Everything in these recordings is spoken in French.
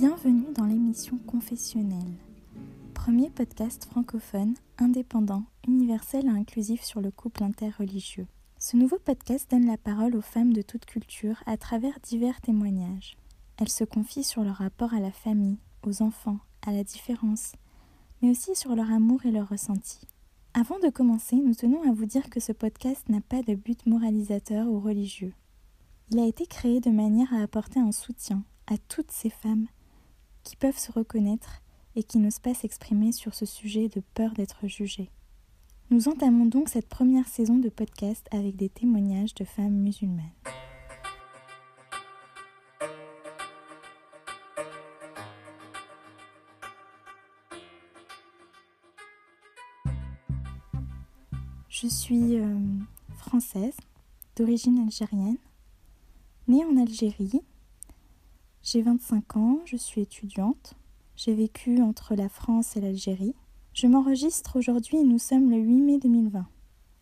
Bienvenue dans l'émission Confessionnelle, premier podcast francophone, indépendant, universel et inclusif sur le couple interreligieux. Ce nouveau podcast donne la parole aux femmes de toute culture à travers divers témoignages. Elles se confient sur leur rapport à la famille, aux enfants, à la différence, mais aussi sur leur amour et leur ressenti. Avant de commencer, nous tenons à vous dire que ce podcast n'a pas de but moralisateur ou religieux. Il a été créé de manière à apporter un soutien à toutes ces femmes qui peuvent se reconnaître et qui n'osent pas s'exprimer sur ce sujet de peur d'être jugées. Nous entamons donc cette première saison de podcast avec des témoignages de femmes musulmanes. Je suis euh, française, d'origine algérienne, née en Algérie. J'ai 25 ans, je suis étudiante. J'ai vécu entre la France et l'Algérie. Je m'enregistre aujourd'hui et nous sommes le 8 mai 2020.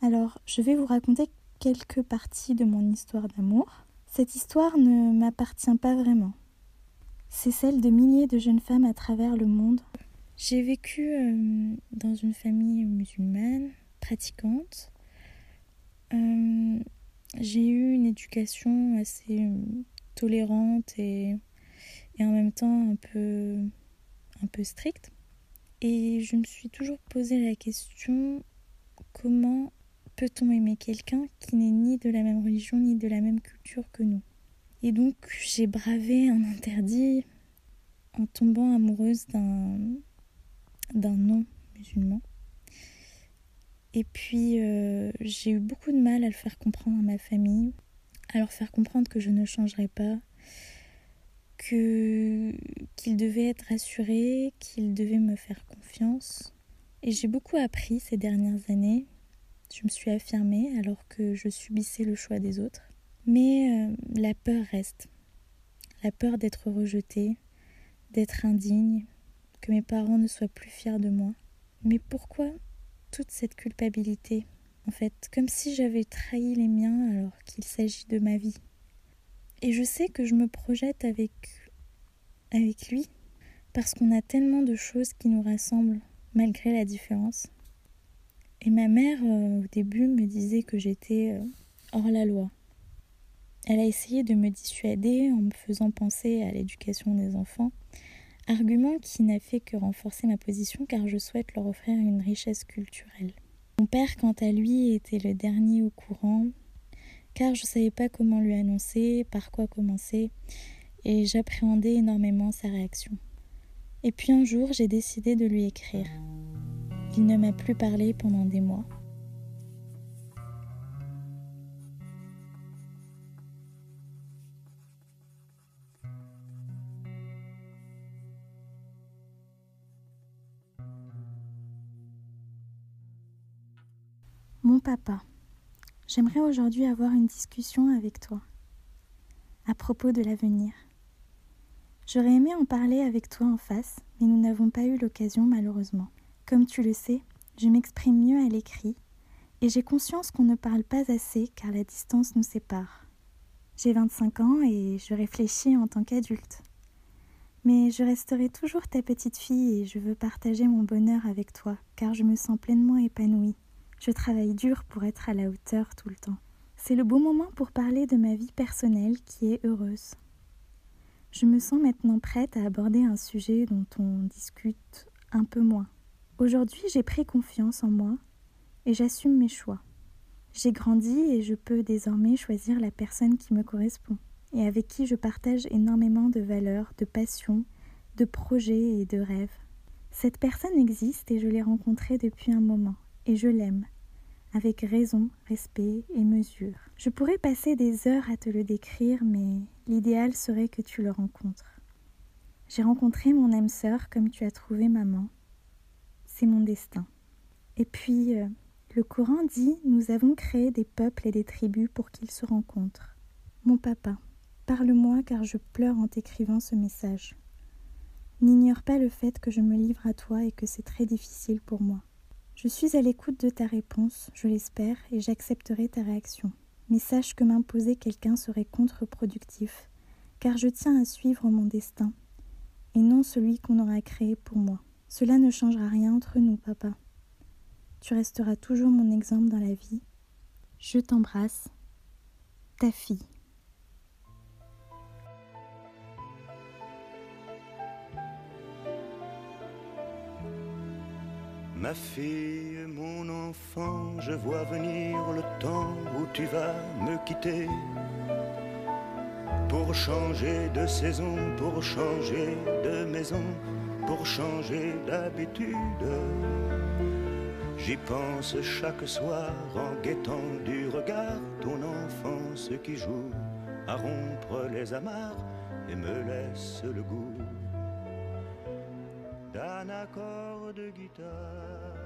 Alors, je vais vous raconter quelques parties de mon histoire d'amour. Cette histoire ne m'appartient pas vraiment. C'est celle de milliers de jeunes femmes à travers le monde. J'ai vécu euh, dans une famille musulmane, pratiquante. Euh, j'ai eu une éducation assez euh, tolérante et, et, en même temps un peu, un peu stricte. Et je me suis toujours posé la question comment peut-on aimer quelqu'un qui n'est ni de la même religion ni de la même culture que nous? Et donc j'ai bravé un interdit en tombant amoureuse d'un d'un non-musulman. Et puis euh, j'ai eu beaucoup de mal à le faire comprendre à ma famille, à leur faire comprendre que je ne changerais pas, que qu'ils devaient être rassurés, qu'ils devaient me faire confiance. Et j'ai beaucoup appris ces dernières années. Je me suis affirmée alors que je subissais le choix des autres. Mais euh, la peur reste. La peur d'être rejetée, d'être indigne, que mes parents ne soient plus fiers de moi. Mais pourquoi toute cette culpabilité, en fait, comme si j'avais trahi les miens alors qu'il s'agit de ma vie. Et je sais que je me projette avec avec lui parce qu'on a tellement de choses qui nous rassemblent malgré la différence. Et ma mère euh, au début me disait que j'étais euh, hors la loi. Elle a essayé de me dissuader en me faisant penser à l'éducation des enfants, Argument qui n'a fait que renforcer ma position car je souhaite leur offrir une richesse culturelle. Mon père, quant à lui, était le dernier au courant car je ne savais pas comment lui annoncer, par quoi commencer, et j'appréhendais énormément sa réaction. Et puis un jour, j'ai décidé de lui écrire. Il ne m'a plus parlé pendant des mois. Mon papa, j'aimerais aujourd'hui avoir une discussion avec toi à propos de l'avenir. J'aurais aimé en parler avec toi en face, mais nous n'avons pas eu l'occasion malheureusement. Comme tu le sais, je m'exprime mieux à l'écrit, et j'ai conscience qu'on ne parle pas assez car la distance nous sépare. J'ai 25 ans et je réfléchis en tant qu'adulte. Mais je resterai toujours ta petite fille et je veux partager mon bonheur avec toi car je me sens pleinement épanouie je travaille dur pour être à la hauteur tout le temps. C'est le bon moment pour parler de ma vie personnelle qui est heureuse. Je me sens maintenant prête à aborder un sujet dont on discute un peu moins. Aujourd'hui, j'ai pris confiance en moi et j'assume mes choix. J'ai grandi et je peux désormais choisir la personne qui me correspond et avec qui je partage énormément de valeurs, de passions, de projets et de rêves. Cette personne existe et je l'ai rencontrée depuis un moment et je l'aime, avec raison, respect et mesure. Je pourrais passer des heures à te le décrire, mais l'idéal serait que tu le rencontres. J'ai rencontré mon âme sœur comme tu as trouvé maman. C'est mon destin. Et puis, euh, le Coran dit Nous avons créé des peuples et des tribus pour qu'ils se rencontrent. Mon papa, parle-moi car je pleure en t'écrivant ce message. N'ignore pas le fait que je me livre à toi et que c'est très difficile pour moi. Je suis à l'écoute de ta réponse, je l'espère, et j'accepterai ta réaction. Mais sache que m'imposer quelqu'un serait contre-productif, car je tiens à suivre mon destin, et non celui qu'on aura créé pour moi. Cela ne changera rien entre nous, papa. Tu resteras toujours mon exemple dans la vie. Je t'embrasse, ta fille. Ma fille, mon enfant, je vois venir le temps où tu vas me quitter. Pour changer de saison, pour changer de maison, pour changer d'habitude. J'y pense chaque soir en guettant du regard ton enfance qui joue à rompre les amarres et me laisse le goût d'un accord de guitare.